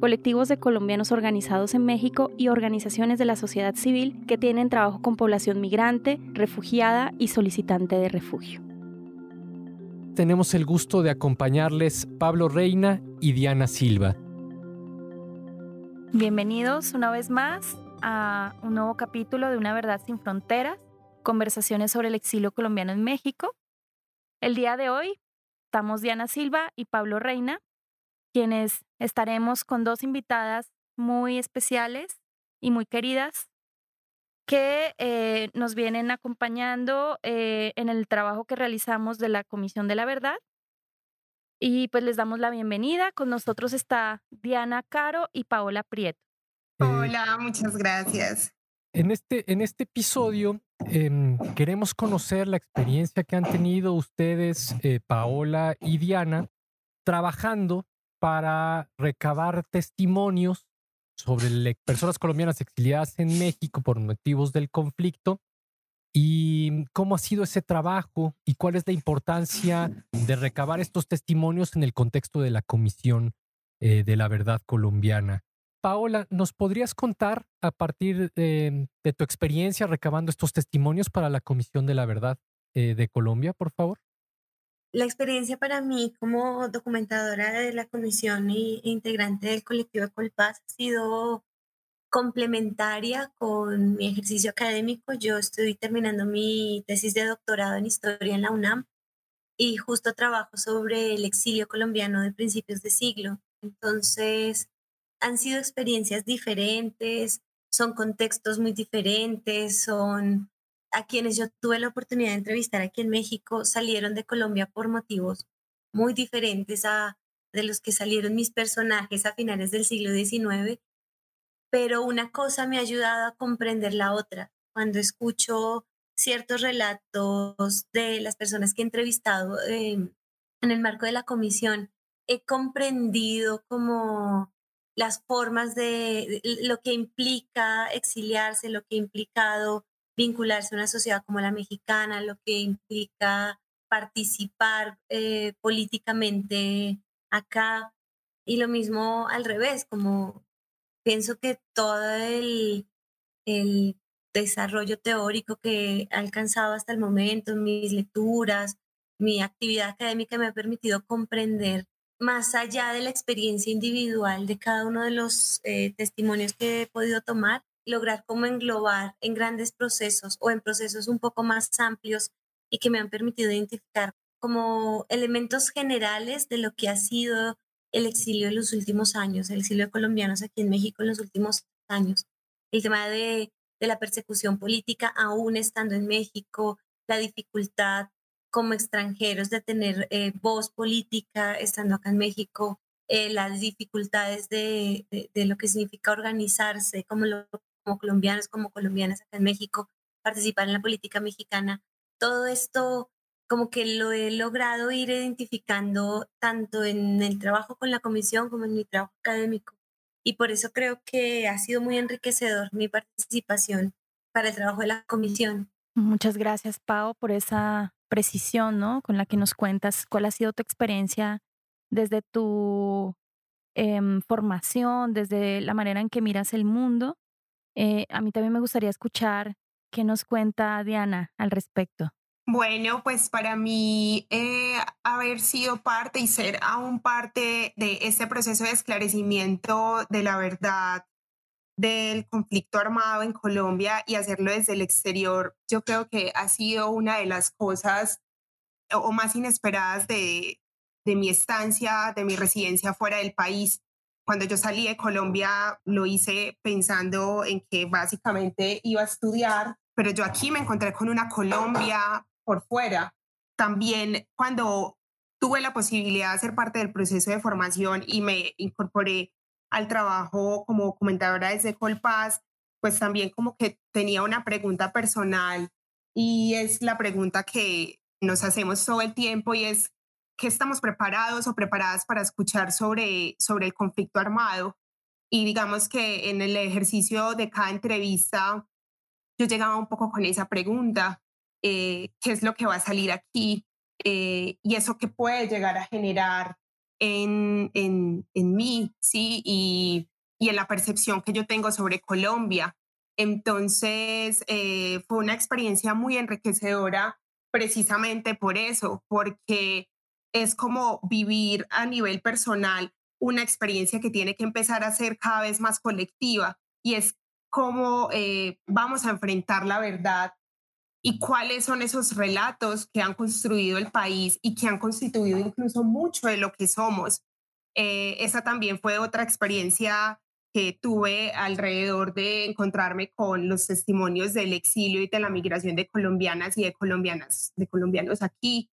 colectivos de colombianos organizados en México y organizaciones de la sociedad civil que tienen trabajo con población migrante, refugiada y solicitante de refugio. Tenemos el gusto de acompañarles Pablo Reina y Diana Silva. Bienvenidos una vez más a un nuevo capítulo de Una Verdad sin Fronteras, conversaciones sobre el exilio colombiano en México. El día de hoy estamos Diana Silva y Pablo Reina quienes estaremos con dos invitadas muy especiales y muy queridas que eh, nos vienen acompañando eh, en el trabajo que realizamos de la Comisión de la Verdad. Y pues les damos la bienvenida. Con nosotros está Diana Caro y Paola Prieto. Eh, Hola, muchas gracias. En este, en este episodio em, queremos conocer la experiencia que han tenido ustedes, Paola y Diana, trabajando para recabar testimonios sobre personas colombianas exiliadas en México por motivos del conflicto y cómo ha sido ese trabajo y cuál es la importancia de recabar estos testimonios en el contexto de la Comisión eh, de la Verdad Colombiana. Paola, ¿nos podrías contar a partir de, tu experiencia recabando estos testimonios para la Comisión de la Verdad eh, de Colombia, por favor? La experiencia para mí como documentadora de la comisión e integrante del colectivo Colpaz ha sido complementaria con mi ejercicio académico. Yo estoy terminando mi tesis de doctorado en historia en la UNAM y justo trabajo sobre el exilio colombiano de principios de siglo. Entonces, han sido experiencias diferentes, son contextos muy diferentes, son a quienes yo tuve la oportunidad de entrevistar aquí en México salieron de Colombia por motivos muy diferentes a de los que salieron mis personajes a finales del siglo XIX, pero una cosa me ha ayudado a comprender la otra. Cuando escucho ciertos relatos de las personas que he entrevistado em, en el marco de la comisión, he comprendido como las formas de lo que implica exiliarse, lo que ha implicado vincularse a una sociedad como la mexicana, lo que implica participar eh, políticamente acá. Y lo mismo al revés, como pienso que todo el, el desarrollo teórico que he alcanzado hasta el momento, mis lecturas, mi actividad académica me ha permitido comprender más allá de la experiencia individual de cada uno de los eh, testimonios que he podido tomar, lograr como englobar en grandes procesos o en procesos un poco más amplios y que me han permitido identificar como elementos generales de lo que ha sido el exilio en los últimos años, el exilio de colombianos aquí en México en los últimos años. El tema de, la persecución política aún estando en México, la dificultad como extranjeros de tener eh, voz política estando acá en México, eh, las dificultades de, de, lo que significa organizarse, como lo como colombianos, como colombianas en México, participar en la política mexicana. Todo esto como que lo he logrado ir identificando tanto en el trabajo con la comisión como en mi trabajo académico. Y por eso creo que ha sido muy enriquecedor mi participación para el trabajo de la comisión. Muchas gracias, Pau, por esa precisión, ¿no? Con la que nos cuentas cuál ha sido tu experiencia desde tu em, formación, desde la manera en que miras el mundo eh, a mí también me gustaría escuchar qué nos cuenta Diana al respecto. Bueno, pues para mí eh, haber sido parte y ser aún parte de este proceso de esclarecimiento de la verdad del conflicto armado en Colombia y hacerlo desde el exterior, yo creo que ha sido una de las cosas o más inesperadas de, de mi estancia, de mi residencia fuera del país. Cuando yo salí de Colombia lo hice pensando en que básicamente iba a estudiar, pero yo aquí me encontré con una Colombia por fuera. También cuando tuve la posibilidad de ser parte del proceso de formación y me incorporé al trabajo como comentadora desde Colpaz, pues también como que tenía una pregunta personal y es la pregunta que nos hacemos todo el tiempo y es, ¿qué estamos preparados o preparadas para escuchar sobre, sobre el conflicto armado? Y digamos que en el ejercicio de cada entrevista yo llegaba un poco con esa pregunta, eh, ¿qué es lo que va a salir aquí? Eh, y eso que puede llegar a generar en, en, en mí, ¿sí? Y, y, en la percepción que yo tengo sobre Colombia. Entonces, eh, fue una experiencia muy enriquecedora precisamente por eso, porque es como vivir a nivel personal una experiencia que tiene que empezar a ser cada vez más colectiva y es cómo eh, vamos a enfrentar la verdad y cuáles son esos relatos que han construido el país y que han constituido incluso mucho de lo que somos. Eh, esa también fue otra experiencia que tuve alrededor de encontrarme con los testimonios del exilio y de la migración de colombianas y de colombianas, de colombianos aquí.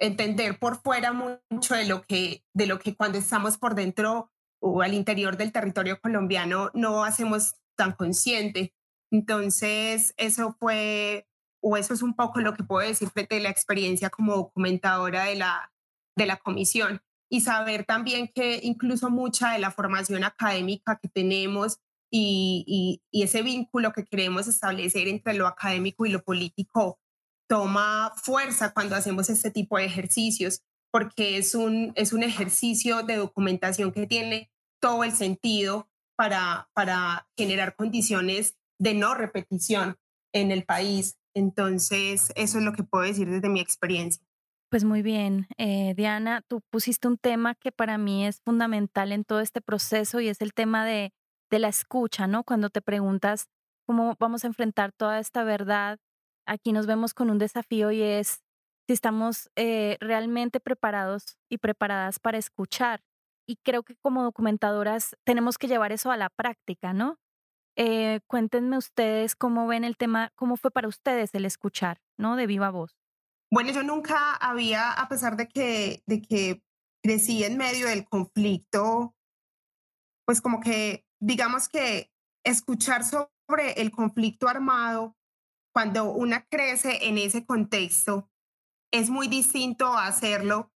Entender por fuera mucho de lo que, de lo que cuando estamos por dentro o al interior del territorio colombiano no hacemos tan consciente. Entonces, eso fue o eso es un poco lo que puedo decir a la experiencia como documentadora de la, de la comisión. Y saber también que incluso mucha de la formación académica que tenemos y, y, ese vínculo que queremos establecer entre lo académico y lo político toma fuerza cuando hacemos este tipo de ejercicios, porque es un, es un ejercicio de documentación que tiene todo el sentido para, para generar condiciones de no repetición en el país entonces, eso es lo que puedo decir desde mi experiencia. Pues muy bien, eh, Diana, tú pusiste un tema que para mí es fundamental en todo este proceso y es el tema de, de la escucha, ¿no? Cuando te preguntas cómo vamos a enfrentar toda esta verdad, aquí nos vemos con un desafío y es si estamos eh, realmente preparados y preparadas para escuchar. Y creo que como documentadoras tenemos que llevar eso a la práctica, ¿no? Eh, cuéntenme ustedes cómo ven el tema, cómo fue para ustedes el escuchar, ¿no? De viva voz. Bueno, yo nunca había, a pesar de que, de que crecí en medio del conflicto, pues como que, digamos que escuchar sobre el conflicto armado cuando una crece en ese contexto es muy distinto a hacerlo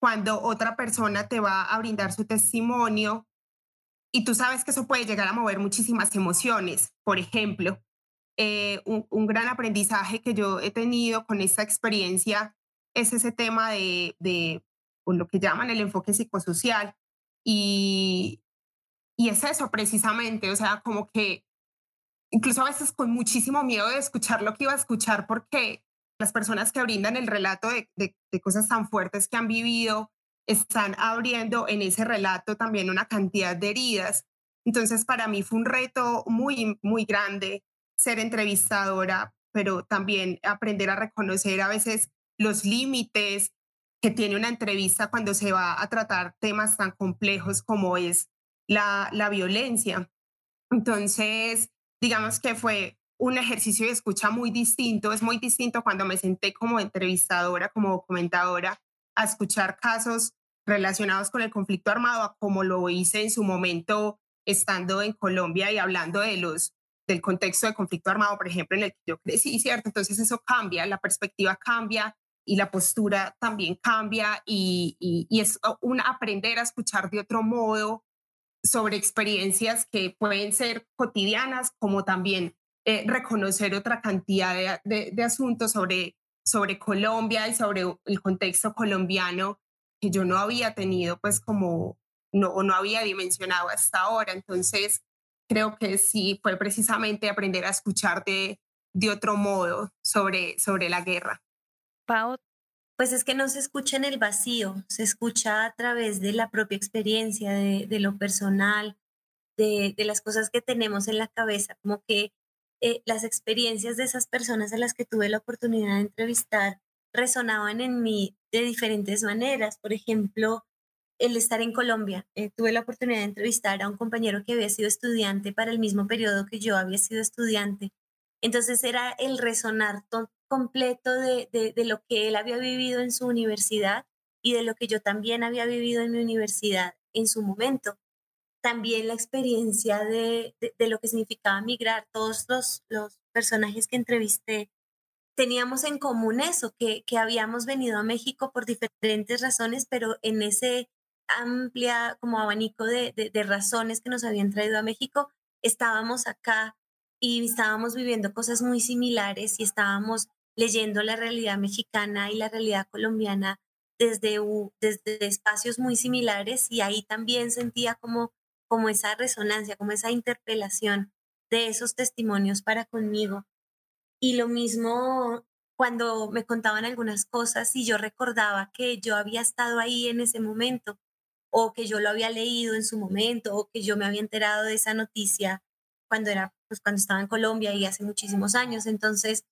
cuando otra persona te va a brindar su testimonio y tú sabes que eso puede llegar a mover muchísimas emociones. Por ejemplo, eh, un, gran aprendizaje que yo he tenido con esta experiencia es ese tema de, de lo que llaman el enfoque psicosocial. Y, y es eso precisamente, o sea, como que incluso a veces con muchísimo miedo de escuchar lo que iba a escuchar porque las personas que brindan el relato de, de, de cosas tan fuertes que han vivido, están abriendo en ese relato también una cantidad de heridas. Entonces, para mí fue un reto muy, muy grande ser entrevistadora, pero también aprender a reconocer a veces los límites que tiene una entrevista cuando se va a tratar temas tan complejos como es la, la violencia. Entonces, digamos que fue un ejercicio de escucha muy distinto. Es muy distinto cuando me senté como entrevistadora, como documentadora, a escuchar casos relacionados con el conflicto armado, como lo hice en su momento estando en Colombia y hablando de los del contexto de conflicto armado, por ejemplo, en el que yo crecí, ¿cierto? Entonces eso cambia, la perspectiva cambia y la postura también cambia y, y, es un aprender a escuchar de otro modo sobre experiencias que pueden ser cotidianas, como también eh, reconocer otra cantidad de, de, asuntos sobre, sobre Colombia y sobre el contexto colombiano que yo no había tenido, pues como no, o no había dimensionado hasta ahora. Entonces, creo que sí fue precisamente aprender a escuchar de, otro modo sobre, sobre la guerra. Pau. Pues es que no se escucha en el vacío, se escucha a través de la propia experiencia, de, lo personal, de, las cosas que tenemos en la cabeza, como que eh, las experiencias de esas personas a las que tuve la oportunidad de entrevistar resonaban en mí de diferentes maneras. Por ejemplo, el estar en Colombia. Eh, tuve la oportunidad de entrevistar a un compañero que había sido estudiante para el mismo periodo que yo había sido estudiante. Entonces era el resonar completo de, de, lo que él había vivido en su universidad y de lo que yo también había vivido en mi universidad en su momento. también la experiencia de, de, lo que significaba migrar. Todos los, los personajes que entrevisté teníamos en común eso, que, que habíamos venido a México por diferentes razones, pero en ese amplia como abanico de, de, de, razones que nos habían traído a México, estábamos acá y estábamos viviendo cosas muy similares y estábamos leyendo la realidad mexicana y la realidad colombiana desde, desde espacios muy similares y ahí también sentía como, como esa resonancia, como esa interpelación de esos testimonios para conmigo. Y lo mismo cuando me contaban algunas cosas y yo recordaba que yo había estado ahí en ese momento o que yo lo había leído en su momento o que yo me había enterado de esa noticia cuando era pues cuando estaba en Colombia y hace muchísimos años. Entonces,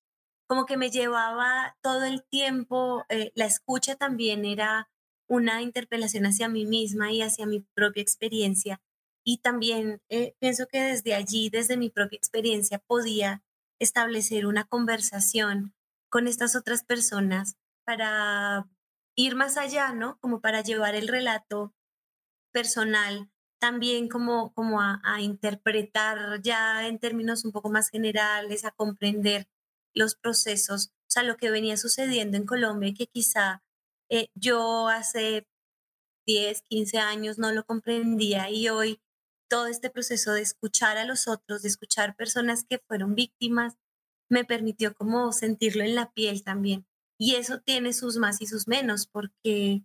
como que me llevaba todo el tiempo, eh, la escucha también era una interpelación hacia mí misma y hacia mi propia experiencia. Y también eh, pienso que desde allí, desde mi propia experiencia, podía establecer una conversación con estas otras personas para ir más allá, ¿no? Como para llevar el relato personal también como, como a, a interpretar ya en términos un poco más generales, a comprender los procesos, o sea, lo que venía sucediendo en Colombia y que quizá eh, yo hace 10, 15 años no lo comprendía y hoy todo este proceso de escuchar a los otros, de escuchar personas que fueron víctimas, me permitió como sentirlo en la piel también. Y eso tiene sus más y sus menos, porque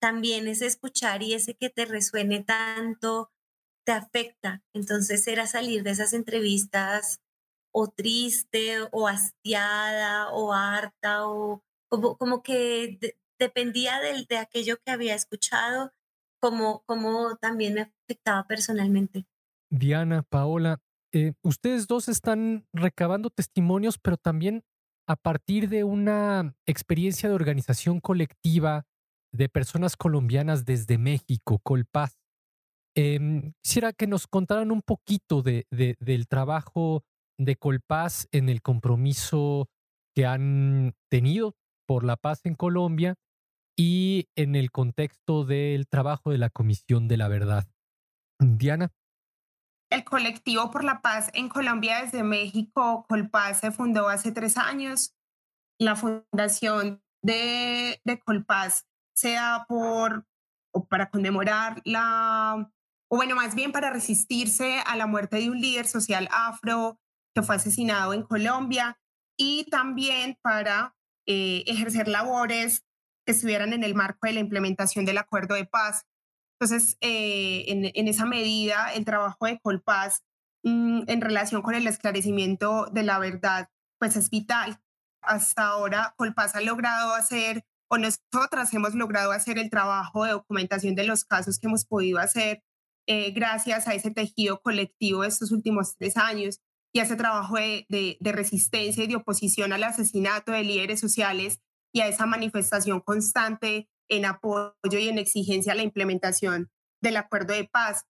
también ese escuchar y ese que te resuene tanto te afecta. Entonces era salir de esas entrevistas o triste o hastiada o harta o como, como que dependía de, de, aquello que había escuchado, como, como también me afectaba personalmente. Diana, Paola, eh, ustedes dos están recabando testimonios, pero también a partir de una experiencia de organización colectiva de personas colombianas desde México, Colpaz. Eh, quisiera que nos contaran un poquito de, de, del trabajo de Colpaz en el compromiso que han tenido por la paz en Colombia y en el contexto del trabajo de la Comisión de la Verdad. Diana. El colectivo por la paz en Colombia desde México, Colpaz, se fundó hace tres años. La fundación de, de Colpaz se da por, o para conmemorar la, o bueno, más bien para resistirse a la muerte de un líder social afro que fue asesinado en Colombia y también para eh, ejercer labores que estuvieran en el marco de la implementación del acuerdo de paz. Entonces, eh, en, en, esa medida, el trabajo de Colpaz mmm, en relación con el esclarecimiento de la verdad, pues es vital. Hasta ahora, Colpaz ha logrado hacer, o nosotras hemos logrado hacer el trabajo de documentación de los casos que hemos podido hacer eh, gracias a ese tejido colectivo de estos últimos tres años y ese trabajo de, resistencia y de oposición al asesinato de líderes sociales y a esa manifestación constante en apoyo y en exigencia a la implementación del acuerdo de paz.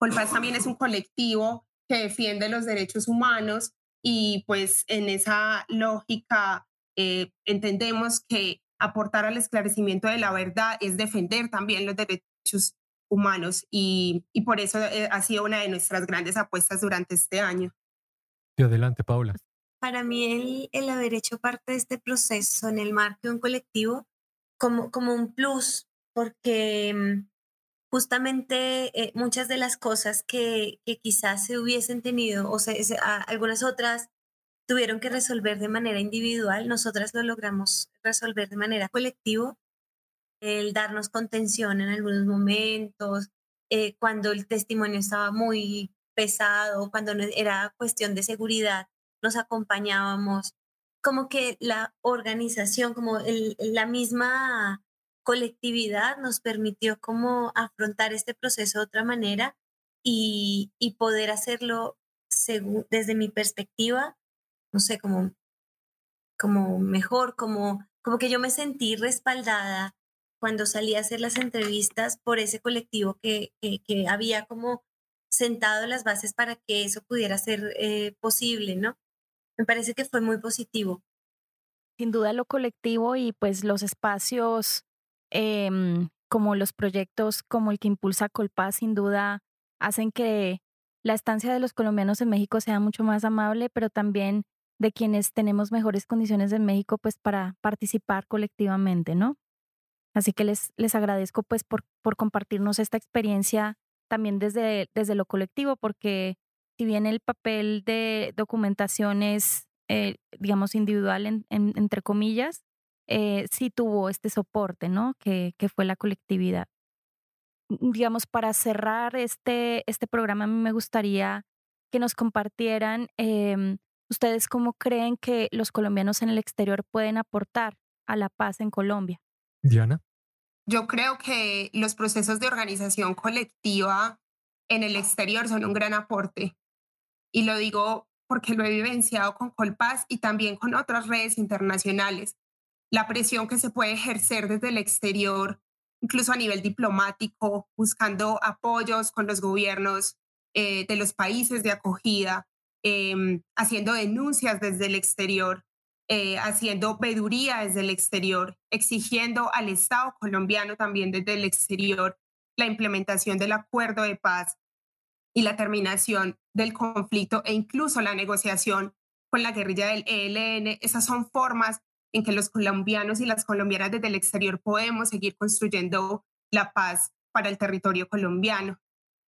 Colpaz también es un colectivo que defiende los derechos humanos y pues en esa lógica eh, entendemos que aportar al esclarecimiento de la verdad es defender también los derechos humanos y, y por eso eh, ha sido una de nuestras grandes apuestas durante este año adelante, Paula. Para mí el, el, haber hecho parte de este proceso en el marco de un colectivo como, como un plus, porque mm, justamente eh, muchas de las cosas que, que, quizás se hubiesen tenido, o sea, algunas otras tuvieron que resolver de manera individual, nosotras lo logramos resolver de manera colectiva, el darnos contención en algunos momentos, eh, cuando el testimonio estaba muy pesado, cuando era cuestión de seguridad, nos acompañábamos. Como que la organización, como el, la misma colectividad nos permitió como afrontar este proceso de otra manera y, y poder hacerlo desde mi perspectiva, no sé, como, como mejor, como, como que yo me sentí respaldada cuando salí a hacer las entrevistas por ese colectivo que, que, que había como sentado las bases para que eso pudiera ser eh, posible, ¿no? Me parece que fue muy positivo. Sin duda lo colectivo y pues los espacios eh, como los proyectos como el que impulsa Colpaz, sin duda hacen que la estancia de los colombianos en México sea mucho más amable, pero también de quienes tenemos mejores condiciones en México, pues para participar colectivamente, ¿no? Así que les, les agradezco pues por, por compartirnos esta experiencia también desde, desde lo colectivo, porque si bien el papel de documentación es, eh, digamos, individual, entre comillas, eh, sí tuvo este soporte, ¿no? Que, que fue la colectividad. Digamos, para cerrar este, este programa, a mí me gustaría que nos compartieran em, ustedes cómo creen que los colombianos en el exterior pueden aportar a la paz en Colombia. Diana. Yo creo que los procesos de organización colectiva en el exterior son un gran aporte. Y lo digo porque lo he vivenciado con Colpaz y también con otras redes internacionales. La presión que se puede ejercer desde el exterior, incluso a nivel diplomático, buscando apoyos con los gobiernos eh, de los países de acogida, em, haciendo denuncias desde el exterior, eh, haciendo veduría desde el exterior, exigiendo al Estado colombiano también desde el exterior la implementación del acuerdo de paz y la terminación del conflicto e incluso la negociación con la guerrilla del ELN. Esas son formas en que los colombianos y las colombianas desde el exterior podemos seguir construyendo la paz para el territorio colombiano.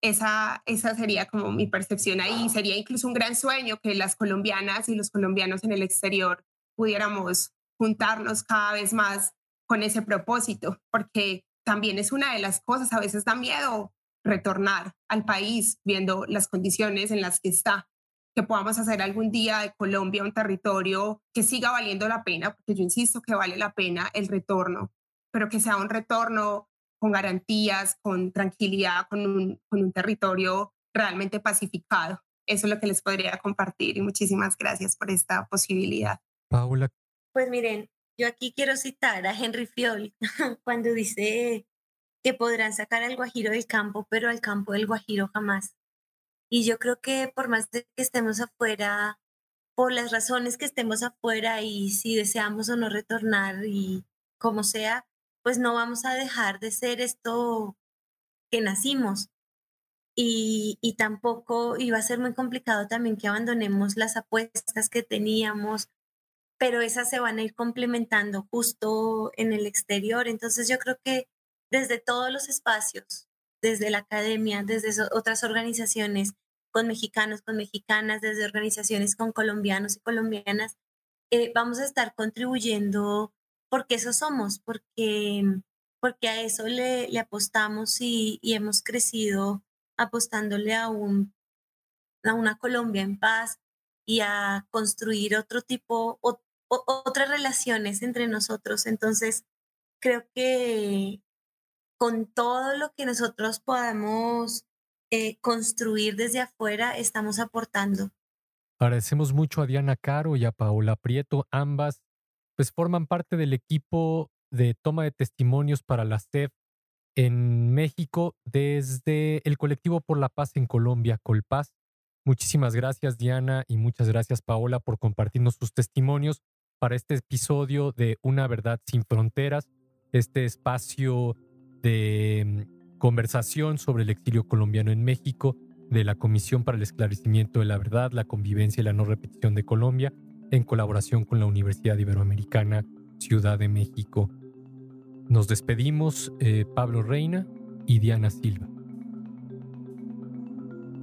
Esa, esa sería como mi percepción ahí. Sería incluso un gran sueño que las colombianas y los colombianos en el exterior pudiéramos juntarnos cada vez más con ese propósito, porque también es una de las cosas, a veces da miedo retornar al país viendo las condiciones en las que está, que podamos hacer algún día de Colombia un territorio que siga valiendo la pena, porque yo insisto que vale la pena el retorno, pero que sea un retorno con garantías, con tranquilidad, con un, con un territorio realmente pacificado. Eso es lo que les podría compartir y muchísimas gracias por esta posibilidad. Paula. Pues miren, yo aquí quiero citar a Henry Fiol cuando dice que podrán sacar al guajiro del campo, pero al campo del guajiro jamás. Y yo creo que por más de que estemos afuera, por las razones que estemos afuera y si deseamos o no retornar y como sea, pues no vamos a dejar de ser esto que nacimos. Y, y tampoco iba a ser muy complicado también que abandonemos las apuestas que teníamos, pero esas se van a ir complementando justo en el exterior. Entonces yo creo que desde todos los espacios, desde la academia, desde otras organizaciones con mexicanos, con mexicanas, desde organizaciones con colombianos y colombianas, eh, vamos a estar contribuyendo porque eso somos, porque, porque a eso le, le apostamos y, y, hemos crecido apostándole a, un, a una Colombia en paz y a construir otro tipo, otras relaciones entre nosotros. Entonces, creo que con todo lo que nosotros podamos eh, construir desde afuera, estamos aportando. Agradecemos mucho a Diana Caro y a Paola Prieto, ambas pues forman parte del equipo de toma de testimonios para la CEF en México desde el colectivo por la paz en Colombia, Colpaz. Muchísimas gracias Diana y muchas gracias Paola por compartirnos sus testimonios para este episodio de Una Verdad sin Fronteras, este espacio de mm, conversación sobre el exilio colombiano en México de la Comisión para el Esclarecimiento de la Verdad, la Convivencia y la No Repetición de Colombia, en colaboración con la Universidad Iberoamericana Ciudad de México. Nos despedimos eh, Pablo Reina y Diana Silva.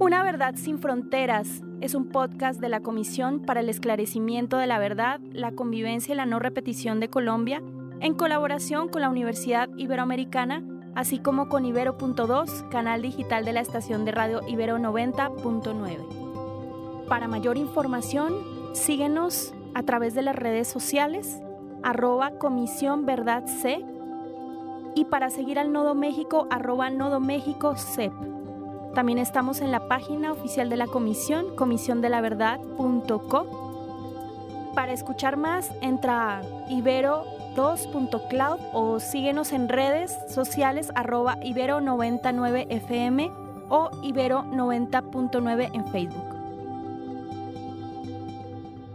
Una verdad sin fronteras es un podcast de la Comisión para el Esclarecimiento de la Verdad, la Convivencia y la No Repetición de Colombia, en colaboración con la Universidad Iberoamericana, así como con Ibero.2, canal digital de la estación de radio Ibero 90.9. Para mayor información, síguenos a través de las redes sociales, arroba Comisión Verdad C, y para seguir al Nodo México, arroba Nodo México CEP. También estamos en la página oficial de la comisión, comisiondelaverdad.co. Para escuchar más, entra a ibero2.cloud o síguenos en redes sociales arroba ibero99fm o ibero90.9 en Facebook.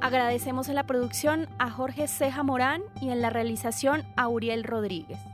Agradecemos en la producción a Jorge Ceja Morán y en la realización a Uriel Rodríguez.